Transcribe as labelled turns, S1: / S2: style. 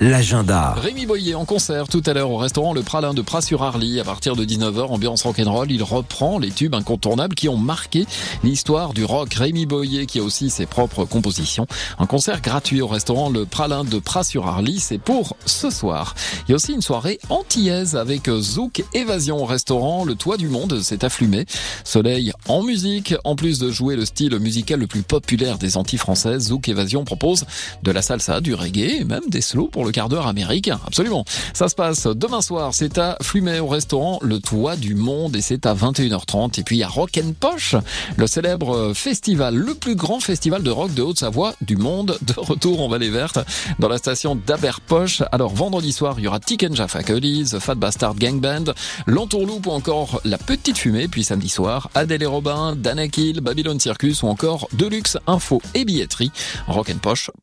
S1: l'agenda.
S2: Rémi Boyer en concert tout à l'heure au restaurant Le Pralin de Pras-sur-Arly. À partir de 19h, ambiance rock'n'roll, il reprend les tubes incontournables qui ont marqué l'histoire du rock. Rémi Boyer qui a aussi ses propres compositions. Un concert gratuit au restaurant Le Pralin de Pras-sur-Arly, c'est pour ce soir. Il y a aussi une soirée antillaise avec Zouk Évasion au restaurant Le Toit du Monde, c'est afflumé. Soleil en musique, en plus de jouer le style musical le plus populaire des Antilles françaises, Zouk Évasion propose de la salsa, du reggae et même des slow pour le quart d'heure américain. Absolument. Ça se passe demain soir. C'est à Flumet au restaurant Le Toit du Monde et c'est à 21h30. Et puis à Rock and Poche, le célèbre festival, le plus grand festival de rock de Haute-Savoie du monde, de retour en Vallée Verte dans la station d'Aberpoche. Alors vendredi soir, il y aura Jaffa The Fat Bastard Gang Band, L'Entourloupe ou encore La Petite Fumée. Puis samedi soir, Adèle et Robin, Danakil, Babylon Circus ou encore Deluxe Info et Billetterie. Rock and.